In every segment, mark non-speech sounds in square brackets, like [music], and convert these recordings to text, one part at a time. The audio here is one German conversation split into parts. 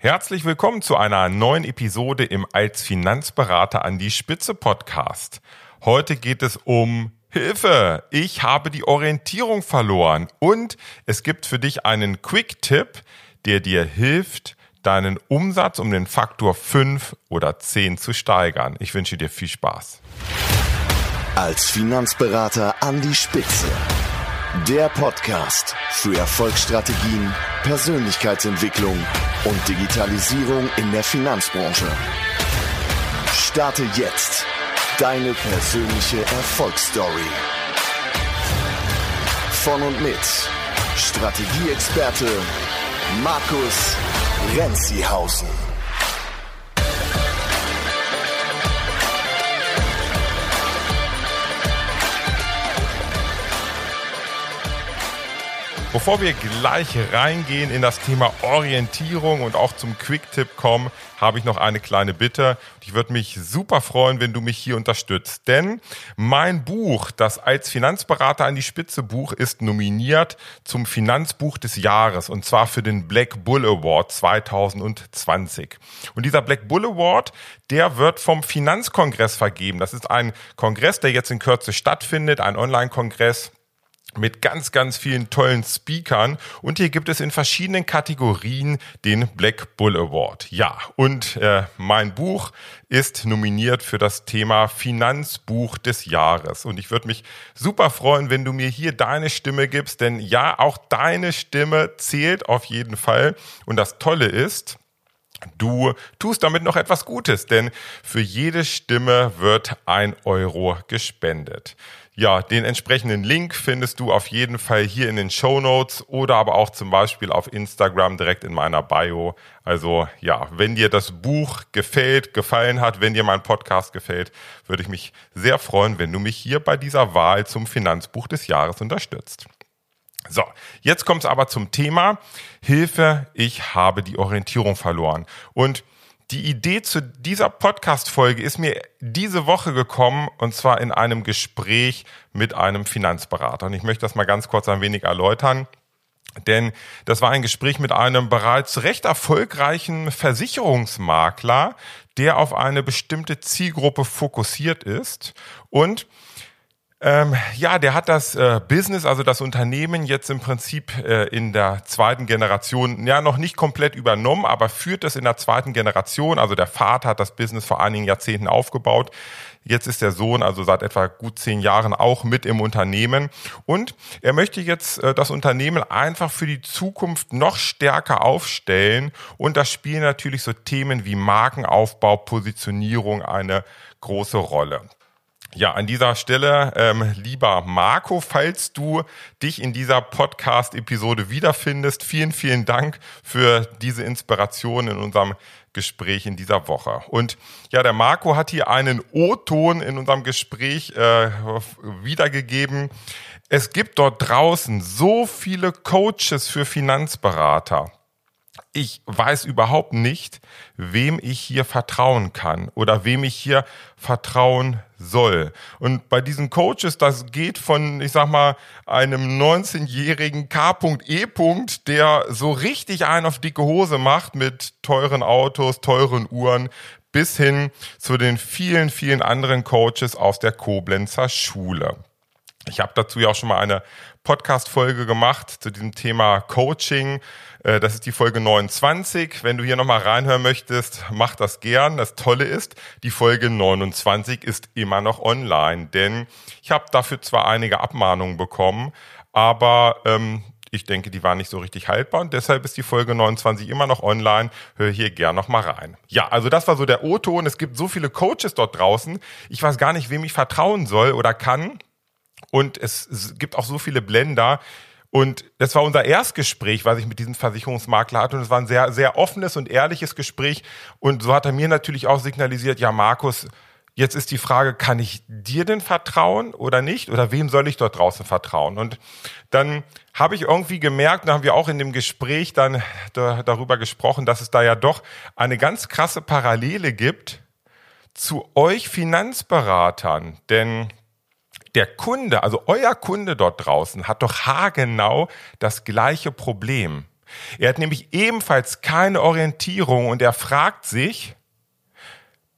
Herzlich willkommen zu einer neuen Episode im Als Finanzberater an die Spitze Podcast. Heute geht es um Hilfe, ich habe die Orientierung verloren und es gibt für dich einen Quick-Tipp, der dir hilft, deinen Umsatz um den Faktor 5 oder 10 zu steigern. Ich wünsche dir viel Spaß. Als Finanzberater an die Spitze. Der Podcast für Erfolgsstrategien, Persönlichkeitsentwicklung und Digitalisierung in der Finanzbranche. Starte jetzt deine persönliche Erfolgsstory. Von und mit Strategieexperte Markus Renzihausen. Bevor wir gleich reingehen in das Thema Orientierung und auch zum Quick-Tipp kommen, habe ich noch eine kleine Bitte. Ich würde mich super freuen, wenn du mich hier unterstützt. Denn mein Buch, das als Finanzberater an die Spitze Buch, ist nominiert zum Finanzbuch des Jahres und zwar für den Black Bull Award 2020. Und dieser Black Bull Award, der wird vom Finanzkongress vergeben. Das ist ein Kongress, der jetzt in Kürze stattfindet, ein Online-Kongress mit ganz, ganz vielen tollen Speakern. Und hier gibt es in verschiedenen Kategorien den Black Bull Award. Ja, und äh, mein Buch ist nominiert für das Thema Finanzbuch des Jahres. Und ich würde mich super freuen, wenn du mir hier deine Stimme gibst, denn ja, auch deine Stimme zählt auf jeden Fall. Und das Tolle ist, Du tust damit noch etwas Gutes, denn für jede Stimme wird ein Euro gespendet. Ja, den entsprechenden Link findest du auf jeden Fall hier in den Show Notes oder aber auch zum Beispiel auf Instagram direkt in meiner Bio. Also ja, wenn dir das Buch gefällt, gefallen hat, wenn dir mein Podcast gefällt, würde ich mich sehr freuen, wenn du mich hier bei dieser Wahl zum Finanzbuch des Jahres unterstützt. So, jetzt kommt es aber zum Thema Hilfe, ich habe die Orientierung verloren. Und die Idee zu dieser Podcast-Folge ist mir diese Woche gekommen und zwar in einem Gespräch mit einem Finanzberater. Und ich möchte das mal ganz kurz ein wenig erläutern. Denn das war ein Gespräch mit einem bereits recht erfolgreichen Versicherungsmakler, der auf eine bestimmte Zielgruppe fokussiert ist und ähm, ja, der hat das äh, Business, also das Unternehmen jetzt im Prinzip äh, in der zweiten Generation, ja noch nicht komplett übernommen, aber führt es in der zweiten Generation. Also der Vater hat das Business vor einigen Jahrzehnten aufgebaut. Jetzt ist der Sohn also seit etwa gut zehn Jahren auch mit im Unternehmen. Und er möchte jetzt äh, das Unternehmen einfach für die Zukunft noch stärker aufstellen. Und da spielen natürlich so Themen wie Markenaufbau, Positionierung eine große Rolle. Ja, an dieser Stelle, ähm, lieber Marco, falls du dich in dieser Podcast-Episode wiederfindest, vielen, vielen Dank für diese Inspiration in unserem Gespräch in dieser Woche. Und ja, der Marco hat hier einen O-Ton in unserem Gespräch äh, wiedergegeben. Es gibt dort draußen so viele Coaches für Finanzberater ich weiß überhaupt nicht, wem ich hier vertrauen kann oder wem ich hier vertrauen soll. Und bei diesen Coaches, das geht von, ich sag mal, einem 19-jährigen K.E. der so richtig einen auf dicke Hose macht mit teuren Autos, teuren Uhren, bis hin zu den vielen, vielen anderen Coaches aus der Koblenzer Schule. Ich habe dazu ja auch schon mal eine Podcast-Folge gemacht zu diesem Thema Coaching. Äh, das ist die Folge 29. Wenn du hier nochmal reinhören möchtest, mach das gern. Das Tolle ist, die Folge 29 ist immer noch online, denn ich habe dafür zwar einige Abmahnungen bekommen, aber ähm, ich denke, die waren nicht so richtig haltbar und deshalb ist die Folge 29 immer noch online. Hör hier gern noch mal rein. Ja, also das war so der O-Ton. Es gibt so viele Coaches dort draußen. Ich weiß gar nicht, wem ich vertrauen soll oder kann. Und es gibt auch so viele Blender. Und das war unser Erstgespräch, was ich mit diesem Versicherungsmakler hatte. Und es war ein sehr, sehr offenes und ehrliches Gespräch. Und so hat er mir natürlich auch signalisiert, ja, Markus, jetzt ist die Frage, kann ich dir denn vertrauen oder nicht? Oder wem soll ich dort draußen vertrauen? Und dann habe ich irgendwie gemerkt, da haben wir auch in dem Gespräch dann darüber gesprochen, dass es da ja doch eine ganz krasse Parallele gibt zu euch Finanzberatern. Denn der Kunde, also euer Kunde dort draußen, hat doch haargenau das gleiche Problem. Er hat nämlich ebenfalls keine Orientierung und er fragt sich,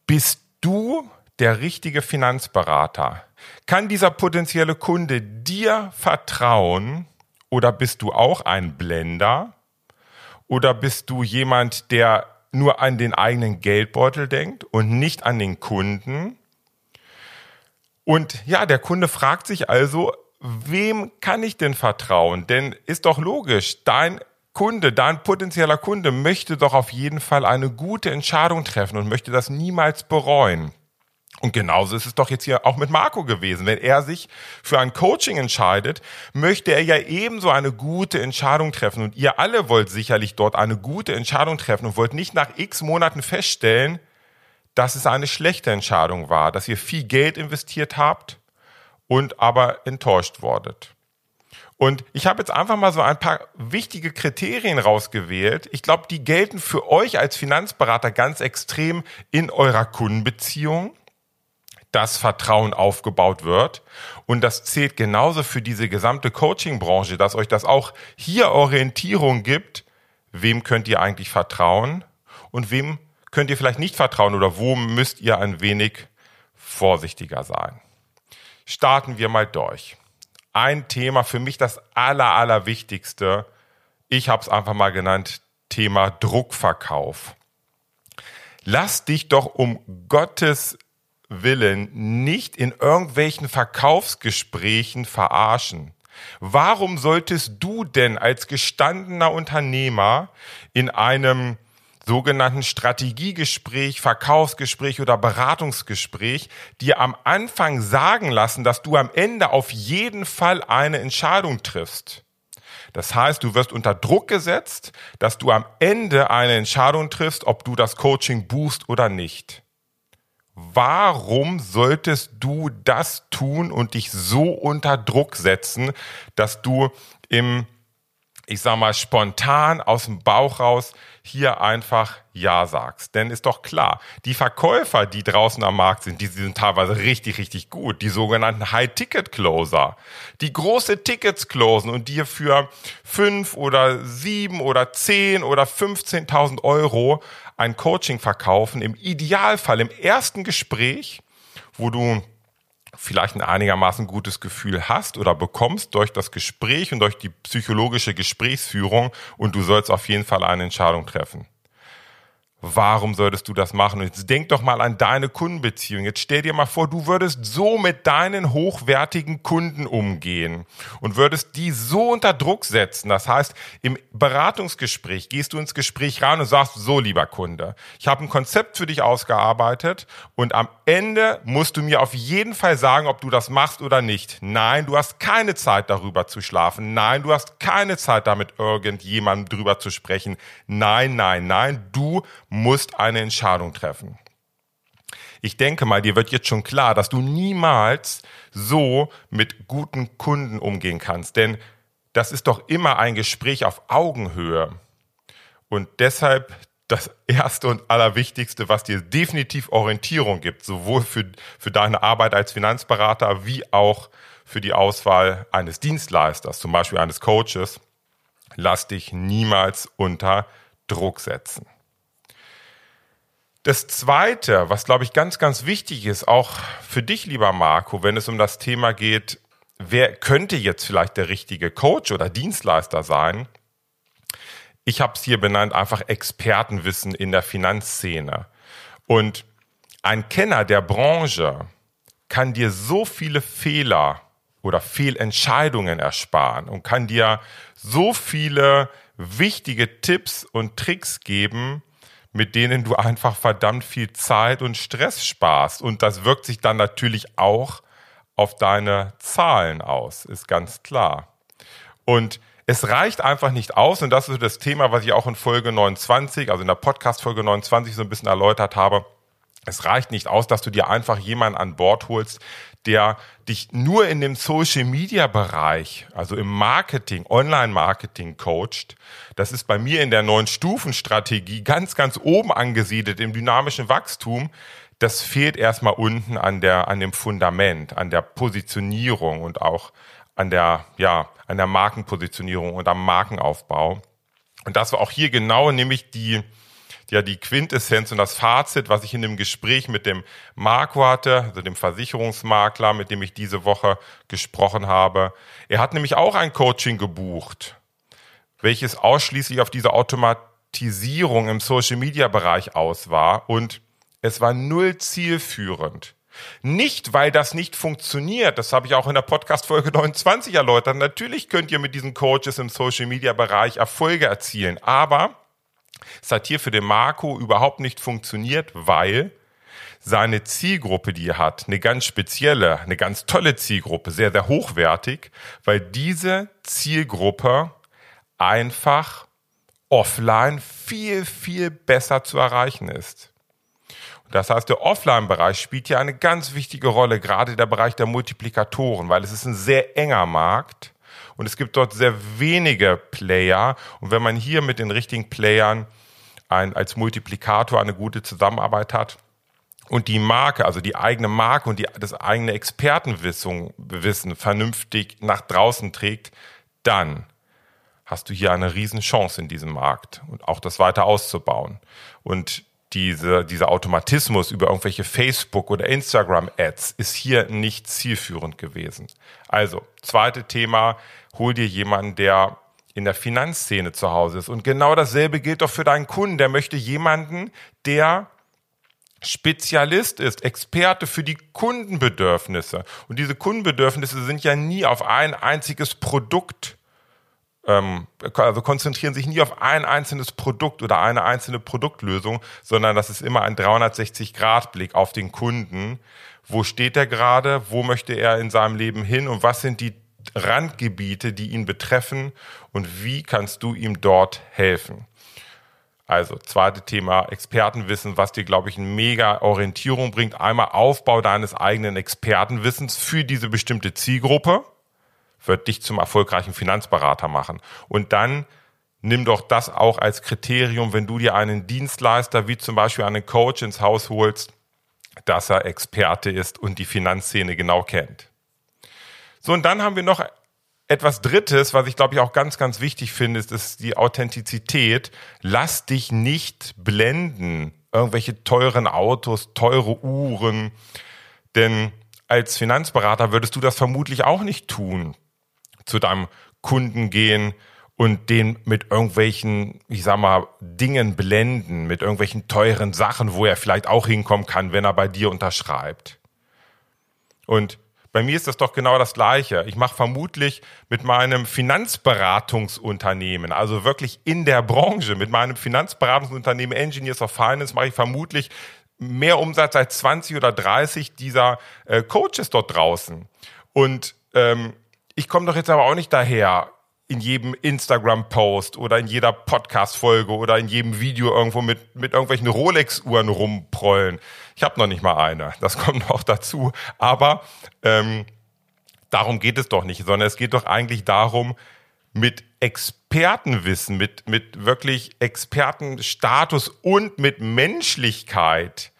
bist du der richtige Finanzberater? Kann dieser potenzielle Kunde dir vertrauen oder bist du auch ein Blender? Oder bist du jemand, der nur an den eigenen Geldbeutel denkt und nicht an den Kunden? Und ja, der Kunde fragt sich also, wem kann ich denn vertrauen? Denn ist doch logisch, dein Kunde, dein potenzieller Kunde möchte doch auf jeden Fall eine gute Entscheidung treffen und möchte das niemals bereuen. Und genauso ist es doch jetzt hier auch mit Marco gewesen. Wenn er sich für ein Coaching entscheidet, möchte er ja ebenso eine gute Entscheidung treffen. Und ihr alle wollt sicherlich dort eine gute Entscheidung treffen und wollt nicht nach x Monaten feststellen, dass es eine schlechte Entscheidung war, dass ihr viel Geld investiert habt und aber enttäuscht wurdet. Und ich habe jetzt einfach mal so ein paar wichtige Kriterien rausgewählt. Ich glaube, die gelten für euch als Finanzberater ganz extrem in eurer Kundenbeziehung dass Vertrauen aufgebaut wird. Und das zählt genauso für diese gesamte Coaching-Branche, dass euch das auch hier Orientierung gibt. Wem könnt ihr eigentlich vertrauen und wem könnt ihr vielleicht nicht vertrauen oder wo müsst ihr ein wenig vorsichtiger sein? Starten wir mal durch. Ein Thema für mich das aller, allerwichtigste. Ich habe es einfach mal genannt, Thema Druckverkauf. Lass dich doch um Gottes Willen nicht in irgendwelchen Verkaufsgesprächen verarschen. Warum solltest du denn als gestandener Unternehmer in einem sogenannten Strategiegespräch, Verkaufsgespräch oder Beratungsgespräch dir am Anfang sagen lassen, dass du am Ende auf jeden Fall eine Entscheidung triffst? Das heißt, du wirst unter Druck gesetzt, dass du am Ende eine Entscheidung triffst, ob du das Coaching buchst oder nicht warum solltest du das tun und dich so unter Druck setzen, dass du im, ich sag mal, spontan aus dem Bauch raus hier einfach Ja sagst. Denn ist doch klar, die Verkäufer, die draußen am Markt sind, die sind teilweise richtig, richtig gut. Die sogenannten High-Ticket-Closer, die große Tickets closen und dir für fünf oder sieben oder zehn oder 15.000 Euro ein Coaching verkaufen, im Idealfall im ersten Gespräch, wo du vielleicht ein einigermaßen gutes Gefühl hast oder bekommst durch das Gespräch und durch die psychologische Gesprächsführung und du sollst auf jeden Fall eine Entscheidung treffen. Warum solltest du das machen? Und jetzt denk doch mal an deine Kundenbeziehung. Jetzt stell dir mal vor, du würdest so mit deinen hochwertigen Kunden umgehen und würdest die so unter Druck setzen. Das heißt, im Beratungsgespräch gehst du ins Gespräch rein und sagst, so lieber Kunde, ich habe ein Konzept für dich ausgearbeitet und am Ende musst du mir auf jeden Fall sagen, ob du das machst oder nicht. Nein, du hast keine Zeit darüber zu schlafen. Nein, du hast keine Zeit damit irgendjemandem drüber zu sprechen. Nein, nein, nein, du musst eine Entscheidung treffen. Ich denke mal, dir wird jetzt schon klar, dass du niemals so mit guten Kunden umgehen kannst, denn das ist doch immer ein Gespräch auf Augenhöhe. Und deshalb das erste und allerwichtigste, was dir definitiv Orientierung gibt, sowohl für, für deine Arbeit als Finanzberater wie auch für die Auswahl eines Dienstleisters, zum Beispiel eines Coaches, lass dich niemals unter Druck setzen. Das Zweite, was glaube ich ganz, ganz wichtig ist, auch für dich, lieber Marco, wenn es um das Thema geht, wer könnte jetzt vielleicht der richtige Coach oder Dienstleister sein? Ich habe es hier benannt, einfach Expertenwissen in der Finanzszene. Und ein Kenner der Branche kann dir so viele Fehler oder Fehlentscheidungen ersparen und kann dir so viele wichtige Tipps und Tricks geben, mit denen du einfach verdammt viel Zeit und Stress sparst. Und das wirkt sich dann natürlich auch auf deine Zahlen aus, ist ganz klar. Und es reicht einfach nicht aus, und das ist das Thema, was ich auch in Folge 29, also in der Podcast-Folge 29 so ein bisschen erläutert habe. Es reicht nicht aus, dass du dir einfach jemanden an Bord holst, der dich nur in dem Social Media Bereich, also im Marketing, Online Marketing coacht. Das ist bei mir in der neuen Stufenstrategie ganz, ganz oben angesiedelt im dynamischen Wachstum. Das fehlt erstmal unten an der, an dem Fundament, an der Positionierung und auch an der, ja, an der Markenpositionierung und am Markenaufbau. Und das war auch hier genau nämlich die, ja, die Quintessenz und das Fazit, was ich in dem Gespräch mit dem Marco hatte, also dem Versicherungsmakler, mit dem ich diese Woche gesprochen habe. Er hat nämlich auch ein Coaching gebucht, welches ausschließlich auf diese Automatisierung im Social Media Bereich aus war und es war null zielführend. Nicht, weil das nicht funktioniert. Das habe ich auch in der Podcast-Folge [laughs] 29 erläutert. Natürlich könnt ihr mit diesen Coaches im Social-Media-Bereich Erfolge erzielen. Aber es hat hier für den Marco überhaupt nicht funktioniert, weil seine Zielgruppe, die er hat, eine ganz spezielle, eine ganz tolle Zielgruppe, sehr, sehr hochwertig, weil diese Zielgruppe einfach offline viel, viel besser zu erreichen ist. Das heißt, der Offline-Bereich spielt hier eine ganz wichtige Rolle, gerade der Bereich der Multiplikatoren, weil es ist ein sehr enger Markt und es gibt dort sehr wenige Player. Und wenn man hier mit den richtigen Playern ein, als Multiplikator eine gute Zusammenarbeit hat, und die Marke, also die eigene Marke und die, das eigene Expertenwissen Wissen vernünftig nach draußen trägt, dann hast du hier eine Riesenchance in diesem Markt und auch das weiter auszubauen. Und diese, dieser Automatismus über irgendwelche Facebook- oder Instagram-Ads ist hier nicht zielführend gewesen. Also, zweite Thema, hol dir jemanden, der in der Finanzszene zu Hause ist. Und genau dasselbe gilt doch für deinen Kunden. Der möchte jemanden, der Spezialist ist, Experte für die Kundenbedürfnisse. Und diese Kundenbedürfnisse sind ja nie auf ein einziges Produkt also konzentrieren sich nie auf ein einzelnes Produkt oder eine einzelne Produktlösung, sondern das ist immer ein 360-Grad-Blick auf den Kunden. Wo steht er gerade? Wo möchte er in seinem Leben hin? Und was sind die Randgebiete, die ihn betreffen? Und wie kannst du ihm dort helfen? Also, zweite Thema, Expertenwissen, was dir, glaube ich, eine mega Orientierung bringt. Einmal Aufbau deines eigenen Expertenwissens für diese bestimmte Zielgruppe wird dich zum erfolgreichen Finanzberater machen. Und dann nimm doch das auch als Kriterium, wenn du dir einen Dienstleister wie zum Beispiel einen Coach ins Haus holst, dass er Experte ist und die Finanzszene genau kennt. So, und dann haben wir noch etwas Drittes, was ich glaube ich auch ganz, ganz wichtig finde, ist, die Authentizität. Lass dich nicht blenden. Irgendwelche teuren Autos, teure Uhren. Denn als Finanzberater würdest du das vermutlich auch nicht tun zu deinem Kunden gehen und den mit irgendwelchen, ich sag mal, Dingen blenden, mit irgendwelchen teuren Sachen, wo er vielleicht auch hinkommen kann, wenn er bei dir unterschreibt. Und bei mir ist das doch genau das Gleiche. Ich mache vermutlich mit meinem Finanzberatungsunternehmen, also wirklich in der Branche, mit meinem Finanzberatungsunternehmen Engineers of Finance, mache ich vermutlich mehr Umsatz als 20 oder 30 dieser äh, Coaches dort draußen. Und ähm, ich komme doch jetzt aber auch nicht daher, in jedem Instagram-Post oder in jeder Podcast-Folge oder in jedem Video irgendwo mit, mit irgendwelchen Rolex-Uhren rumprollen. Ich habe noch nicht mal eine, das [laughs] kommt noch dazu. Aber ähm, darum geht es doch nicht, sondern es geht doch eigentlich darum, mit Expertenwissen, mit, mit wirklich Expertenstatus und mit Menschlichkeit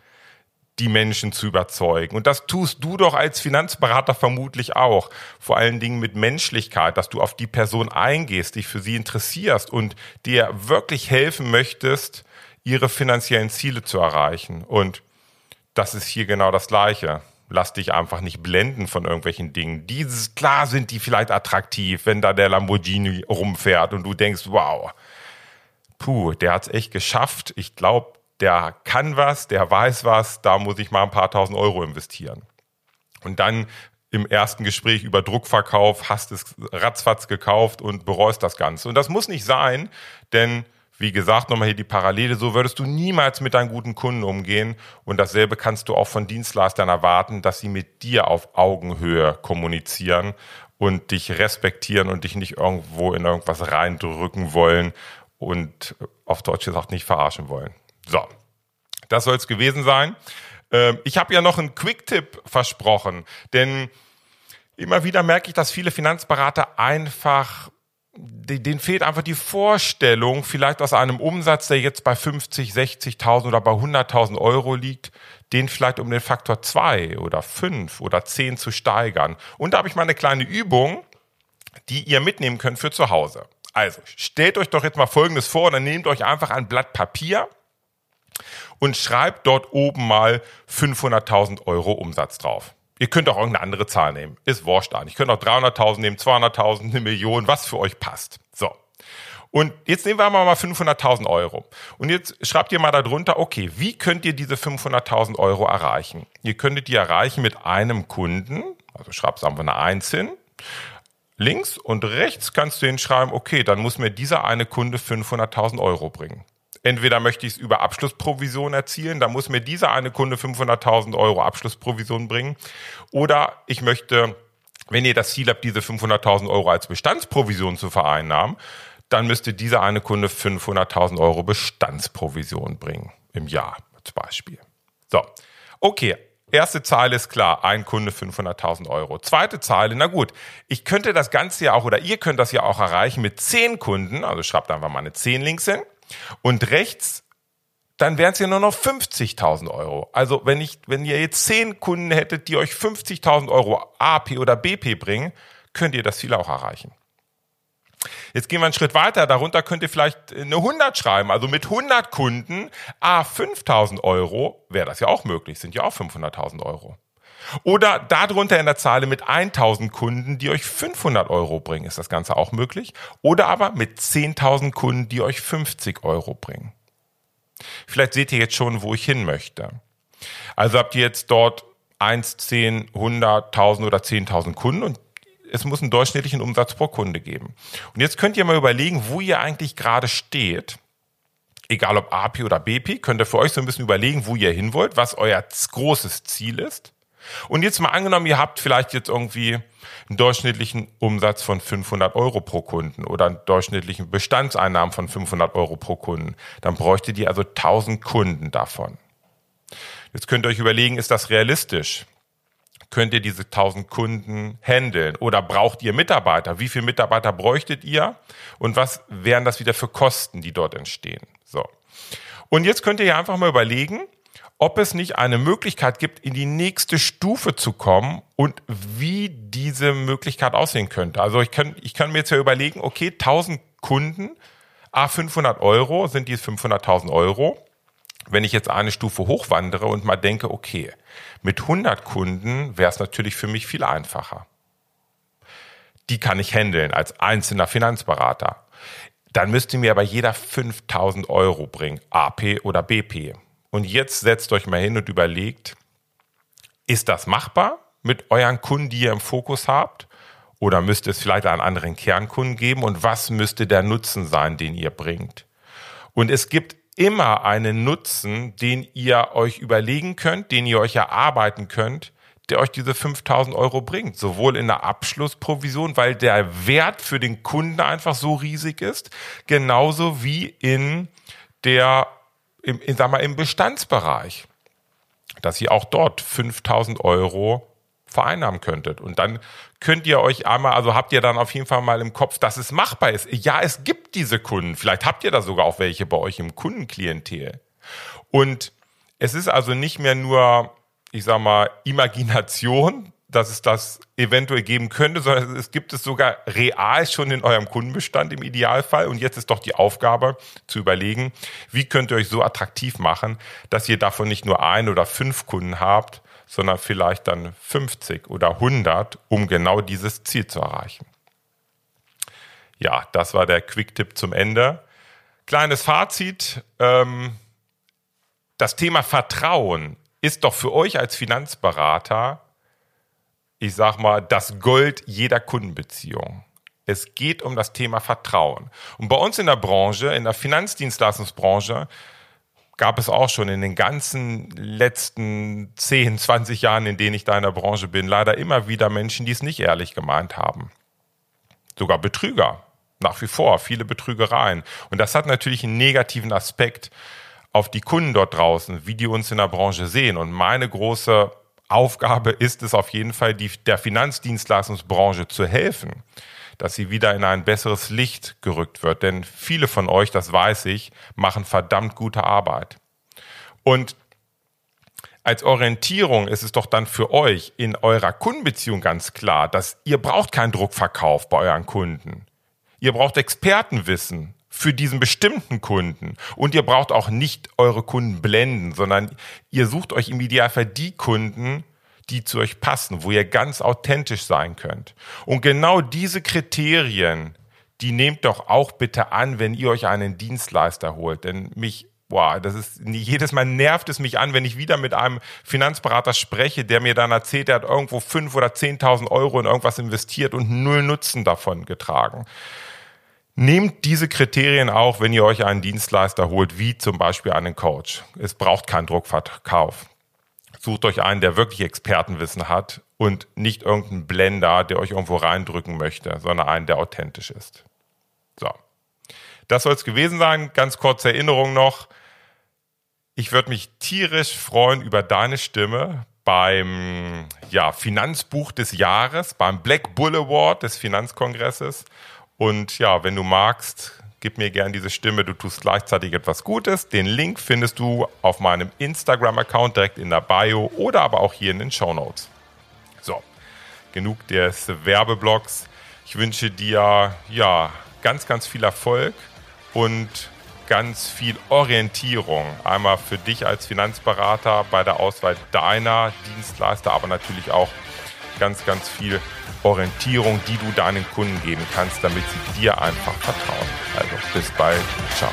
die Menschen zu überzeugen. Und das tust du doch als Finanzberater vermutlich auch. Vor allen Dingen mit Menschlichkeit, dass du auf die Person eingehst, dich für sie interessierst und dir wirklich helfen möchtest, ihre finanziellen Ziele zu erreichen. Und das ist hier genau das Gleiche. Lass dich einfach nicht blenden von irgendwelchen Dingen. Dieses, klar sind die vielleicht attraktiv, wenn da der Lamborghini rumfährt und du denkst, wow, puh, der hat's echt geschafft. Ich glaube, der kann was, der weiß was, da muss ich mal ein paar tausend Euro investieren. Und dann im ersten Gespräch über Druckverkauf hast es ratzfatz gekauft und bereust das Ganze. Und das muss nicht sein, denn wie gesagt, nochmal hier die Parallele, so würdest du niemals mit deinen guten Kunden umgehen. Und dasselbe kannst du auch von Dienstleistern erwarten, dass sie mit dir auf Augenhöhe kommunizieren und dich respektieren und dich nicht irgendwo in irgendwas reindrücken wollen und auf Deutsch gesagt nicht verarschen wollen. So, das soll es gewesen sein. Ähm, ich habe ja noch einen Quick-Tipp versprochen, denn immer wieder merke ich, dass viele Finanzberater einfach denen fehlt einfach die Vorstellung, vielleicht aus einem Umsatz, der jetzt bei 50, 60.000 oder bei 100.000 Euro liegt, den vielleicht um den Faktor 2 oder 5 oder 10 zu steigern. Und da habe ich mal eine kleine Übung, die ihr mitnehmen könnt für zu Hause. Also, stellt euch doch jetzt mal Folgendes vor, dann nehmt euch einfach ein Blatt Papier und schreibt dort oben mal 500.000 Euro Umsatz drauf. Ihr könnt auch irgendeine andere Zahl nehmen. Ist wurscht an. Ich könnte auch 300.000 nehmen, 200.000, eine Million, was für euch passt. So. Und jetzt nehmen wir mal 500.000 Euro. Und jetzt schreibt ihr mal darunter, okay, wie könnt ihr diese 500.000 Euro erreichen? Ihr könntet die erreichen mit einem Kunden, also schreibst einfach eine Eins hin. Links und rechts kannst du hinschreiben, okay, dann muss mir dieser eine Kunde 500.000 Euro bringen. Entweder möchte ich es über Abschlussprovision erzielen, dann muss mir dieser eine Kunde 500.000 Euro Abschlussprovision bringen. Oder ich möchte, wenn ihr das Ziel habt, diese 500.000 Euro als Bestandsprovision zu vereinnahmen, dann müsste dieser eine Kunde 500.000 Euro Bestandsprovision bringen im Jahr zum Beispiel. So, okay. Erste Zahl ist klar, ein Kunde 500.000 Euro. Zweite Zahl, na gut, ich könnte das Ganze ja auch oder ihr könnt das ja auch erreichen mit zehn Kunden, also schreibt einfach mal eine 10 links hin und rechts dann wären es ja nur noch 50.000 Euro. Also wenn ich, wenn ihr jetzt zehn Kunden hättet, die euch 50.000 Euro AP oder BP bringen, könnt ihr das Ziel auch erreichen. Jetzt gehen wir einen Schritt weiter. Darunter könnt ihr vielleicht eine 100 schreiben. Also mit 100 Kunden, a 5000 Euro, wäre das ja auch möglich. Sind ja auch 500.000 Euro. Oder darunter in der Zahl mit 1000 Kunden, die euch 500 Euro bringen, ist das Ganze auch möglich. Oder aber mit 10.000 Kunden, die euch 50 Euro bringen. Vielleicht seht ihr jetzt schon, wo ich hin möchte. Also habt ihr jetzt dort 1, 10, 100, 1000 oder 10.000 Kunden und es muss einen durchschnittlichen Umsatz pro Kunde geben. Und jetzt könnt ihr mal überlegen, wo ihr eigentlich gerade steht. Egal ob AP oder BP, könnt ihr für euch so ein bisschen überlegen, wo ihr hin wollt, was euer großes Ziel ist. Und jetzt mal angenommen, ihr habt vielleicht jetzt irgendwie einen durchschnittlichen Umsatz von 500 Euro pro Kunden oder einen durchschnittlichen Bestandseinnahmen von 500 Euro pro Kunden. Dann bräuchtet ihr also 1000 Kunden davon. Jetzt könnt ihr euch überlegen, ist das realistisch? könnt ihr diese 1000 Kunden handeln? Oder braucht ihr Mitarbeiter? Wie viele Mitarbeiter bräuchtet ihr? Und was wären das wieder für Kosten, die dort entstehen? So. Und jetzt könnt ihr ja einfach mal überlegen, ob es nicht eine Möglichkeit gibt, in die nächste Stufe zu kommen und wie diese Möglichkeit aussehen könnte. Also ich kann, ich kann mir jetzt ja überlegen, okay, 1000 Kunden, a 500 Euro, sind die 500.000 Euro wenn ich jetzt eine Stufe hochwandere und mal denke, okay, mit 100 Kunden wäre es natürlich für mich viel einfacher. Die kann ich handeln als einzelner Finanzberater. Dann müsste mir aber jeder 5000 Euro bringen, AP oder BP. Und jetzt setzt euch mal hin und überlegt, ist das machbar mit euren Kunden, die ihr im Fokus habt? Oder müsste es vielleicht einen anderen Kernkunden geben? Und was müsste der Nutzen sein, den ihr bringt? Und es gibt immer einen Nutzen, den ihr euch überlegen könnt, den ihr euch erarbeiten könnt, der euch diese 5000 Euro bringt. Sowohl in der Abschlussprovision, weil der Wert für den Kunden einfach so riesig ist, genauso wie in der, im, in, sag mal, im Bestandsbereich, dass ihr auch dort 5000 Euro vereinnahmen könntet. Und dann könnt ihr euch einmal, also habt ihr dann auf jeden Fall mal im Kopf, dass es machbar ist. Ja, es gibt diese Kunden. Vielleicht habt ihr da sogar auch welche bei euch im Kundenklientel. Und es ist also nicht mehr nur, ich sag mal, Imagination, dass es das eventuell geben könnte, sondern es gibt es sogar real schon in eurem Kundenbestand im Idealfall. Und jetzt ist doch die Aufgabe zu überlegen, wie könnt ihr euch so attraktiv machen, dass ihr davon nicht nur ein oder fünf Kunden habt, sondern vielleicht dann 50 oder 100, um genau dieses Ziel zu erreichen. Ja, das war der Quick-Tipp zum Ende. Kleines Fazit. Ähm, das Thema Vertrauen ist doch für euch als Finanzberater, ich sag mal, das Gold jeder Kundenbeziehung. Es geht um das Thema Vertrauen. Und bei uns in der Branche, in der Finanzdienstleistungsbranche, gab es auch schon in den ganzen letzten 10, 20 Jahren, in denen ich da in der Branche bin, leider immer wieder Menschen, die es nicht ehrlich gemeint haben. Sogar Betrüger. Nach wie vor viele Betrügereien. Und das hat natürlich einen negativen Aspekt auf die Kunden dort draußen, wie die uns in der Branche sehen. Und meine große Aufgabe ist es auf jeden Fall, die, der Finanzdienstleistungsbranche zu helfen dass sie wieder in ein besseres Licht gerückt wird. Denn viele von euch, das weiß ich, machen verdammt gute Arbeit. Und als Orientierung ist es doch dann für euch in eurer Kundenbeziehung ganz klar, dass ihr braucht keinen Druckverkauf bei euren Kunden. Ihr braucht Expertenwissen für diesen bestimmten Kunden. Und ihr braucht auch nicht eure Kunden blenden, sondern ihr sucht euch im Idealfall die Kunden, die zu euch passen, wo ihr ganz authentisch sein könnt. Und genau diese Kriterien, die nehmt doch auch bitte an, wenn ihr euch einen Dienstleister holt. Denn mich boah, das ist jedes Mal nervt es mich an, wenn ich wieder mit einem Finanzberater spreche, der mir dann erzählt, er hat irgendwo fünf oder zehntausend Euro in irgendwas investiert und null Nutzen davon getragen. Nehmt diese Kriterien auch, wenn ihr euch einen Dienstleister holt, wie zum Beispiel einen Coach. Es braucht keinen Druckverkauf. Sucht euch einen, der wirklich Expertenwissen hat und nicht irgendeinen Blender, der euch irgendwo reindrücken möchte, sondern einen, der authentisch ist. So. Das soll es gewesen sein. Ganz kurze Erinnerung noch. Ich würde mich tierisch freuen über deine Stimme beim ja, Finanzbuch des Jahres, beim Black Bull Award des Finanzkongresses. Und ja, wenn du magst, gib mir gern diese Stimme, du tust gleichzeitig etwas Gutes. Den Link findest du auf meinem Instagram-Account direkt in der Bio oder aber auch hier in den Show Notes. So, genug des Werbeblocks. Ich wünsche dir ja ganz, ganz viel Erfolg und ganz viel Orientierung. Einmal für dich als Finanzberater bei der Auswahl deiner Dienstleister, aber natürlich auch ganz, ganz viel Orientierung, die du deinen Kunden geben kannst, damit sie dir einfach vertrauen. Also bis bald. Ciao.